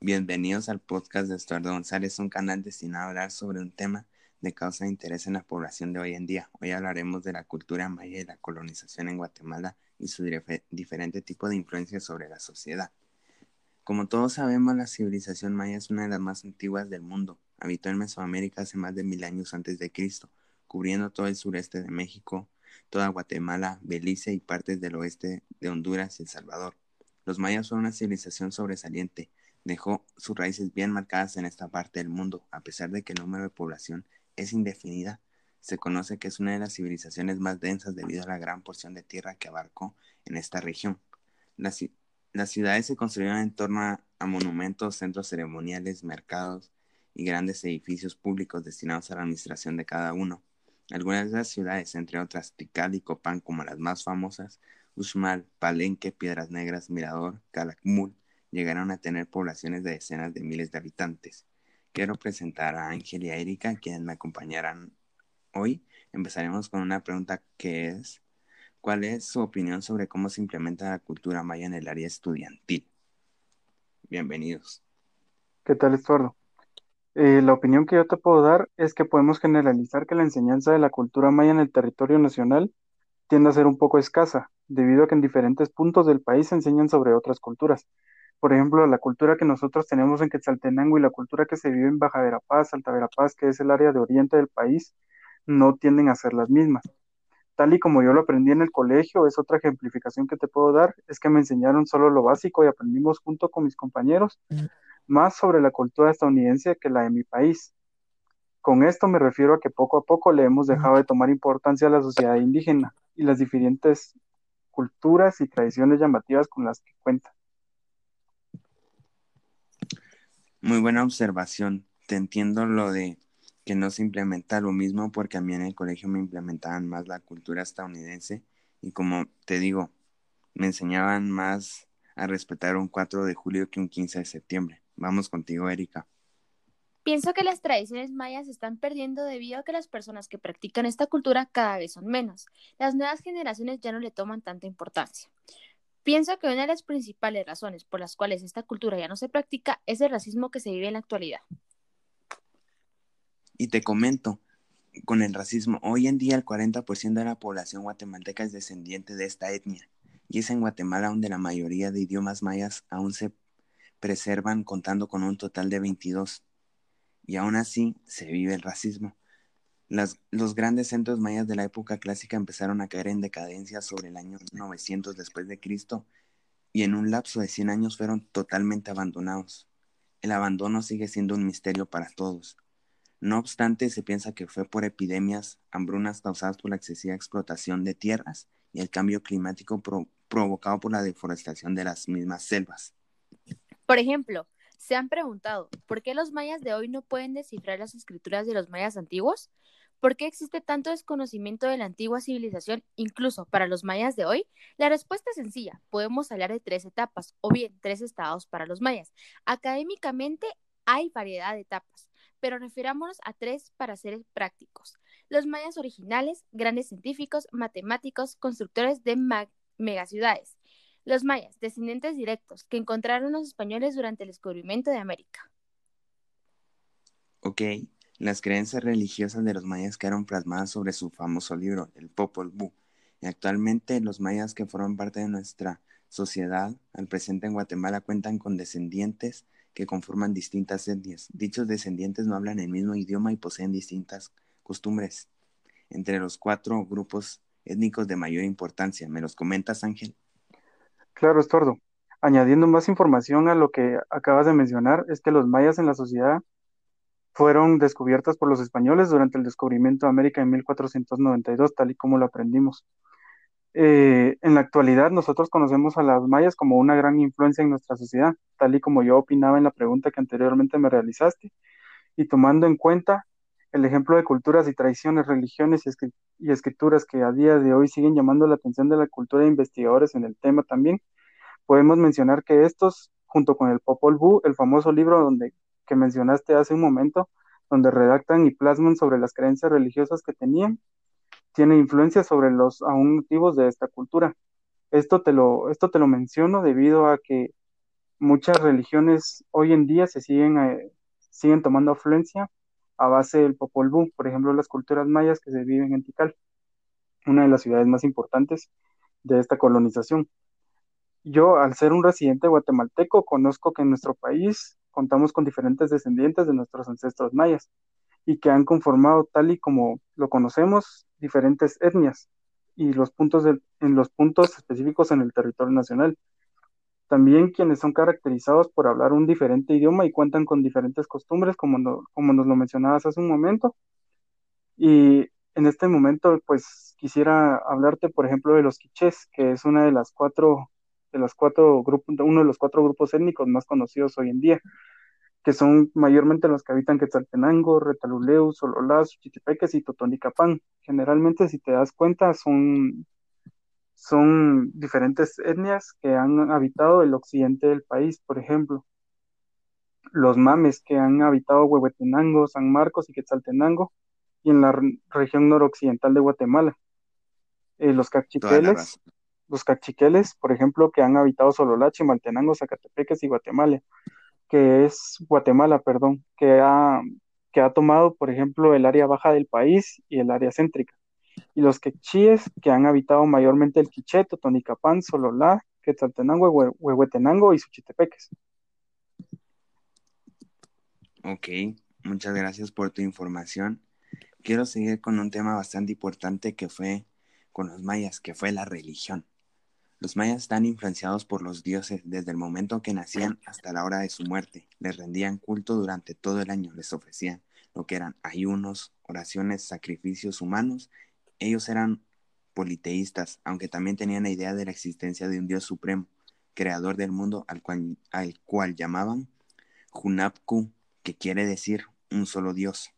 Bienvenidos al podcast de Estuardo González, un canal destinado a hablar sobre un tema de causa de interés en la población de hoy en día. Hoy hablaremos de la cultura maya y la colonización en Guatemala y su diferente tipo de influencia sobre la sociedad. Como todos sabemos, la civilización maya es una de las más antiguas del mundo. Habitó en Mesoamérica hace más de mil años antes de Cristo, cubriendo todo el sureste de México, toda Guatemala, Belice y partes del oeste de Honduras y El Salvador. Los mayas son una civilización sobresaliente, dejó sus raíces bien marcadas en esta parte del mundo, a pesar de que el número de población es indefinida. Se conoce que es una de las civilizaciones más densas debido a la gran porción de tierra que abarcó en esta región. Las, ciudades se construyeron en torno a, a monumentos, centros ceremoniales, mercados y grandes edificios públicos destinados a la administración de cada uno. Algunas de las ciudades, entre otras Tikal y Copán como las más famosas, Uxmal, Palenque, Piedras Negras, Mirador, Calakmul, llegaron a tener poblaciones de decenas de miles de habitantes. Quiero presentar a Ángel y a Erika, quienes me acompañarán hoy. Empezaremos con una pregunta que es, ¿cuál es su opinión sobre cómo se implementa la cultura maya en el área estudiantil? Bienvenidos. ¿Qué tal, Estuardo? Eh, la opinión que yo te puedo dar es que podemos generalizar que la enseñanza de la cultura maya en el territorio nacional tiende a ser un poco escasa, debido a que en diferentes puntos del país se enseñan sobre otras culturas. Por ejemplo, la cultura que nosotros tenemos en Quetzaltenango y la cultura que se vive en Baja Verapaz, Alta Verapaz, que es el área de oriente del país, no tienden a ser las mismas. Tal y como yo lo aprendí en el colegio, es otra ejemplificación que te puedo dar, es que me enseñaron solo lo básico y aprendimos junto con mis compañeros más sobre la cultura estadounidense que la de mi país. Con esto me refiero a que poco a poco le hemos dejado de tomar importancia a la sociedad indígena y las diferentes culturas y tradiciones llamativas con las que cuenta. Muy buena observación. Te entiendo lo de que no se implementa lo mismo porque a mí en el colegio me implementaban más la cultura estadounidense y como te digo, me enseñaban más a respetar un 4 de julio que un 15 de septiembre. Vamos contigo, Erika. Pienso que las tradiciones mayas se están perdiendo debido a que las personas que practican esta cultura cada vez son menos. Las nuevas generaciones ya no le toman tanta importancia. Pienso que una de las principales razones por las cuales esta cultura ya no se practica es el racismo que se vive en la actualidad. Y te comento, con el racismo, hoy en día el 40% de la población guatemalteca es descendiente de esta etnia, y es en Guatemala donde la mayoría de idiomas mayas aún se preservan contando con un total de 22. Y aún así se vive el racismo. Los grandes centros mayas de la época clásica empezaron a caer en decadencia sobre el año 900 después de Cristo y en un lapso de 100 años fueron totalmente abandonados. El abandono sigue siendo un misterio para todos. No obstante, se piensa que fue por epidemias, hambrunas causadas por la excesiva explotación de tierras y el cambio climático provocado por la deforestación de las mismas selvas. Por ejemplo, ¿se han preguntado por qué los mayas de hoy no pueden descifrar las escrituras de los mayas antiguos? ¿Por qué existe tanto desconocimiento de la antigua civilización incluso para los mayas de hoy? La respuesta es sencilla. Podemos hablar de tres etapas o bien tres estados para los mayas. Académicamente hay variedad de etapas, pero refirámonos a tres para ser prácticos. Los mayas originales, grandes científicos, matemáticos, constructores de megaciudades. Los mayas, descendientes directos, que encontraron los españoles durante el descubrimiento de América. Ok, las creencias religiosas de los mayas quedaron plasmadas sobre su famoso libro, el Popol Vuh. Y actualmente los mayas que forman parte de nuestra sociedad al presente en Guatemala cuentan con descendientes que conforman distintas etnias. Dichos descendientes no hablan el mismo idioma y poseen distintas costumbres. Entre los cuatro grupos étnicos de mayor importancia, ¿me los comentas, Ángel? Claro, Estordo. Añadiendo más información a lo que acabas de mencionar, es que los mayas en la sociedad fueron descubiertas por los españoles durante el descubrimiento de América en 1492, tal y como lo aprendimos. Eh, en la actualidad, nosotros conocemos a las mayas como una gran influencia en nuestra sociedad, tal y como yo opinaba en la pregunta que anteriormente me realizaste, y tomando en cuenta el ejemplo de culturas y tradiciones, religiones y, escrituras que a día de hoy siguen llamando la atención de la cultura de investigadores en el tema también, podemos mencionar que estos, junto con el Popol Vuh, el famoso libro donde, que mencionaste hace un momento, donde redactan y plasman sobre las creencias religiosas que tenían, tiene influencia sobre los aún nativos de esta cultura. Esto te lo, esto te lo menciono debido a que muchas religiones hoy en día se siguen, eh, siguen tomando afluencia a base del Popol Vuh, por ejemplo, las culturas mayas que se viven en Tikal, una de las ciudades más importantes de esta colonización. Yo, al ser un residente guatemalteco, conozco que en nuestro país contamos con diferentes descendientes de nuestros ancestros mayas y que han conformado tal y como lo conocemos diferentes etnias y los puntos en los puntos específicos en el territorio nacional. También quienes son caracterizados por hablar un diferente idioma y cuentan con diferentes costumbres, como, como nos lo mencionabas hace un momento. Y en este momento, pues quisiera hablarte, por ejemplo, de los quichés, que es una de las cuatro, de los cuatro grupos, uno de los cuatro grupos étnicos más conocidos hoy en día, que son mayormente los que habitan Quetzaltenango, Retaluleu, Sololá, Suchitepeques y Totonicapán. Generalmente, si te das cuenta, son son diferentes etnias que han habitado el occidente del país, por ejemplo. Los mames que han habitado Huehuetenango, San Marcos y Quetzaltenango, y en la región noroccidental de Guatemala. Eh, los cachiqueles, los cachiqueles, por ejemplo, que han habitado Sololachi, Maltenango, Zacatepeques y Guatemala, que es Guatemala, perdón, que ha, que ha tomado, por ejemplo, el área baja del país y el área céntrica y los quechíes que han habitado mayormente el Quicheto, Tonicapán, Sololá, Quetzaltenango, Huehuetenango y Suchitepeques. Ok, muchas gracias por tu información. Quiero seguir con un tema bastante importante que fue con los mayas, que fue la religión. Los mayas están influenciados por los dioses desde el momento que nacían hasta la hora de su muerte. Les rendían culto durante todo el año, les ofrecían lo que eran ayunos, oraciones, sacrificios humanos ellos eran politeístas, aunque también tenían la idea de la existencia de un Dios supremo, creador del mundo, al cual, al cual llamaban Hunapku, que quiere decir un solo Dios.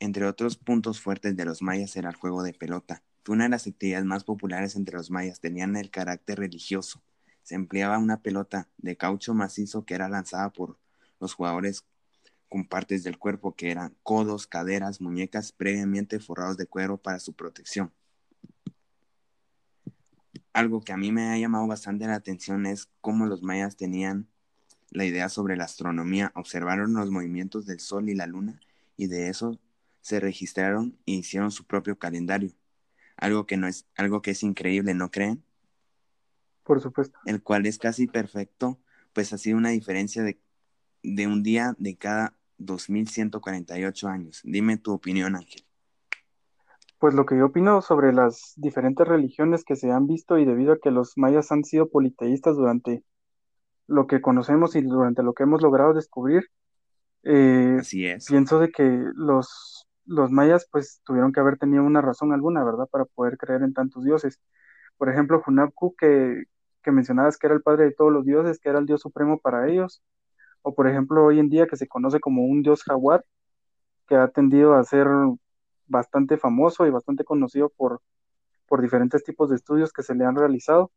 Entre otros puntos fuertes de los mayas era el juego de pelota. Fue una de las actividades más populares entre los mayas, tenían el carácter religioso. Se empleaba una pelota de caucho macizo que era lanzada por los jugadores con partes del cuerpo que eran codos, caderas, muñecas previamente forrados de cuero para su protección. Algo que a mí me ha llamado bastante la atención es cómo los mayas tenían la idea sobre la astronomía, observaron los movimientos del sol y la luna y de eso se registraron e hicieron su propio calendario. Algo que no es algo que es increíble, ¿no creen? Por supuesto. El cual es casi perfecto, pues ha sido una diferencia de, de un día de cada 2148 años. Dime tu opinión, Ángel. Pues lo que yo opino sobre las diferentes religiones que se han visto y debido a que los mayas han sido politeístas durante lo que conocemos y durante lo que hemos logrado descubrir, eh, Así es. pienso de que los, los mayas pues tuvieron que haber tenido una razón alguna, ¿verdad? Para poder creer en tantos dioses. Por ejemplo, Hunabku, que, que mencionabas que era el padre de todos los dioses, que era el dios supremo para ellos, o por ejemplo hoy en día que se conoce como un dios jaguar, que ha tendido a ser bastante famoso y bastante conocido por, por diferentes tipos de estudios que se le han realizado.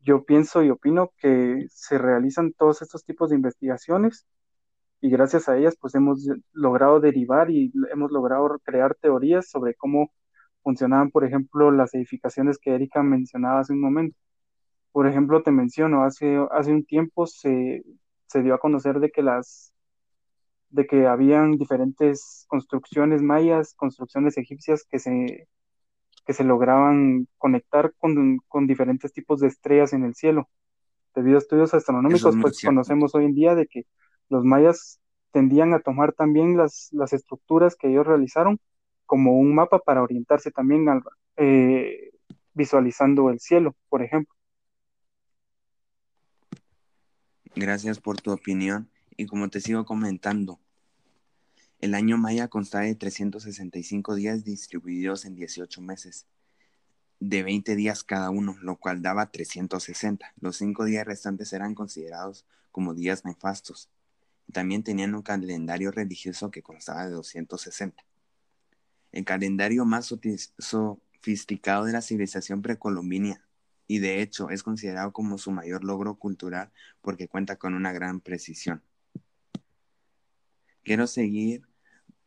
Yo pienso y opino que se realizan todos estos tipos de investigaciones y gracias a ellas pues hemos logrado derivar y hemos logrado crear teorías sobre cómo funcionaban, por ejemplo, las edificaciones que Erika mencionaba hace un momento. Por ejemplo, te menciono, hace, hace un tiempo se, se dio a conocer de que las de que habían diferentes construcciones mayas, construcciones egipcias que se, que se lograban conectar con, con diferentes tipos de estrellas en el cielo. Debido a estudios astronómicos, pues conocemos hoy en día de que los mayas tendían a tomar también las, las estructuras que ellos realizaron como un mapa para orientarse también al, eh, visualizando el cielo, por ejemplo. Gracias por tu opinión y como te sigo comentando, el año maya consta de 365 días distribuidos en 18 meses, de 20 días cada uno, lo cual daba 360. Los cinco días restantes eran considerados como días nefastos. También tenían un calendario religioso que constaba de 260. El calendario más sofisticado de la civilización precolombina y de hecho es considerado como su mayor logro cultural porque cuenta con una gran precisión. Quiero seguir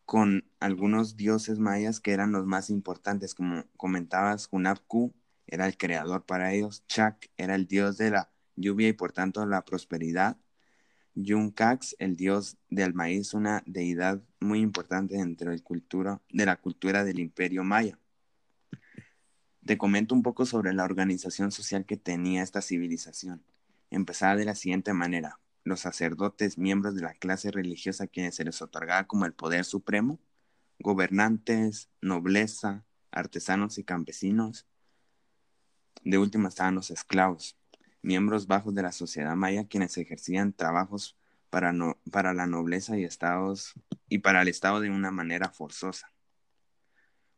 con algunos dioses mayas que eran los más importantes, como comentabas, Hunabku era el creador para ellos, Chak era el dios de la lluvia y por tanto la prosperidad. Yuncax, el dios del maíz, una deidad muy importante dentro de la cultura del imperio maya. Te comento un poco sobre la organización social que tenía esta civilización. Empezaba de la siguiente manera. Los sacerdotes, miembros de la clase religiosa a quienes se les otorgaba como el poder supremo, gobernantes, nobleza, artesanos y campesinos. De último estaban los esclavos, miembros bajos de la sociedad maya quienes ejercían trabajos para, no, para la nobleza y, estados, y para el Estado de una manera forzosa.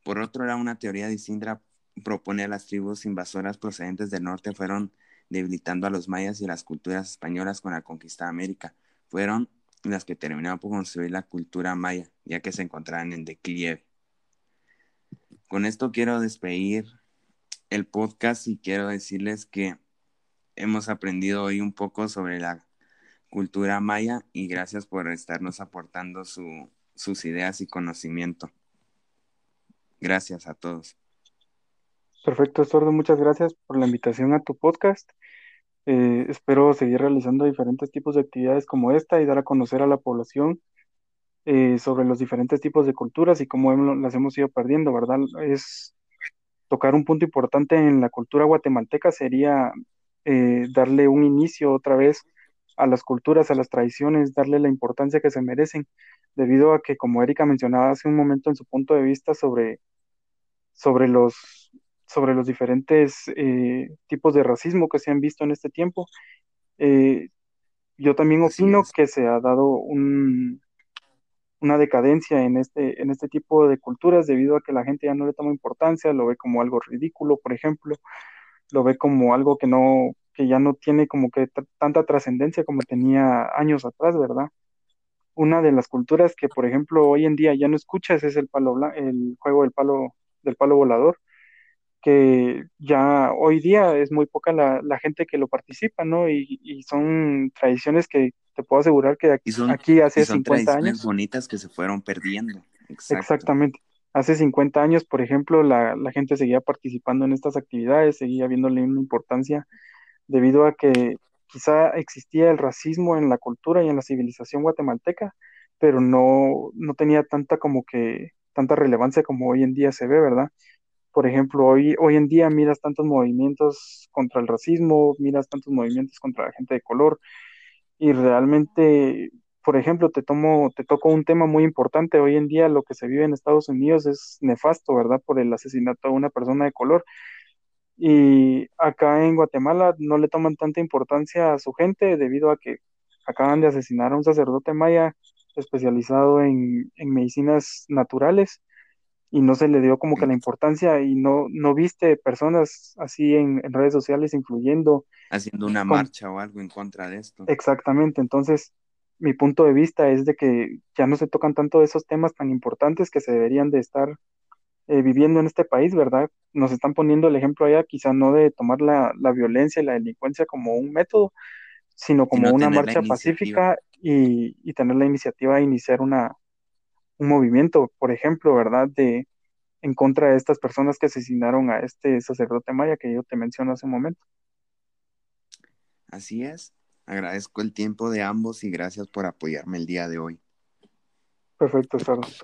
Por otro lado, una teoría distinta propone a las tribus invasoras procedentes del norte fueron debilitando a los mayas y las culturas españolas con la conquista de América. Fueron las que terminaron por construir la cultura maya, ya que se encontraban en declive. Con esto quiero despedir el podcast y quiero decirles que hemos aprendido hoy un poco sobre la cultura maya y gracias por estarnos aportando sus ideas y conocimiento. Gracias a todos. Perfecto, Sordo, muchas gracias por la invitación a tu podcast. Eh, espero seguir realizando diferentes tipos de actividades como esta y dar a conocer a la población eh, sobre los diferentes tipos de culturas y cómo las hemos ido perdiendo, ¿verdad? Es tocar un punto importante en la cultura guatemalteca sería eh, darle un inicio otra vez a las culturas, a las tradiciones, darle la importancia que se merecen, debido a que, como Erika mencionaba hace un momento en su punto de vista sobre, sobre los sobre los diferentes eh, tipos de racismo que se han visto en este tiempo. Eh, yo también opino que se ha dado un, una decadencia en este, en este tipo de culturas debido a que la gente ya no le toma importancia, lo ve como algo ridículo, por ejemplo, lo ve como algo que no, que ya no tiene como que tanta trascendencia como tenía años atrás, ¿verdad? Una de las culturas que, por ejemplo, hoy en día ya no escuchas es el palo el juego del palo del palo volador que ya hoy día es muy poca la, gente que lo participa, ¿no? Y, son tradiciones que te puedo asegurar que aquí, aquí hace y son 50 años. bonitas que se fueron perdiendo. Exactamente. Hace 50 años, por ejemplo, la, la, gente seguía participando en estas actividades, seguía viéndole una importancia debido a que quizá existía el racismo en la cultura y en la civilización guatemalteca, pero no, no tenía tanta como que tanta relevancia como hoy en día se ve, ¿verdad? Por ejemplo, hoy, hoy en día miras tantos movimientos contra el racismo, miras tantos movimientos contra la gente de color y realmente, por ejemplo, te tomo, te toco un tema muy importante. Hoy en día lo que se vive en Estados Unidos es nefasto, ¿verdad? Por el asesinato de una persona de color. Y acá en Guatemala no le toman tanta importancia a su gente debido a que acaban de asesinar a un sacerdote maya especializado en, en medicinas naturales y no se le dio como que la importancia y no, no viste personas así en, redes sociales influyendo. Haciendo una marcha o algo en contra de esto. Exactamente, entonces mi punto de vista es de que ya no se tocan tanto esos temas tan importantes que se deberían de estar eh, viviendo en este país, ¿verdad? Nos están poniendo el ejemplo allá, quizá no de tomar la, violencia y la delincuencia como un método, sino como una marcha pacífica y, y tener la iniciativa de iniciar una, un movimiento, por ejemplo, ¿verdad? De en contra de estas personas que asesinaron a este sacerdote maya que yo te menciono hace un momento. Así es. Agradezco el tiempo de ambos y gracias por apoyarme el día de hoy. Perfecto, Carlos.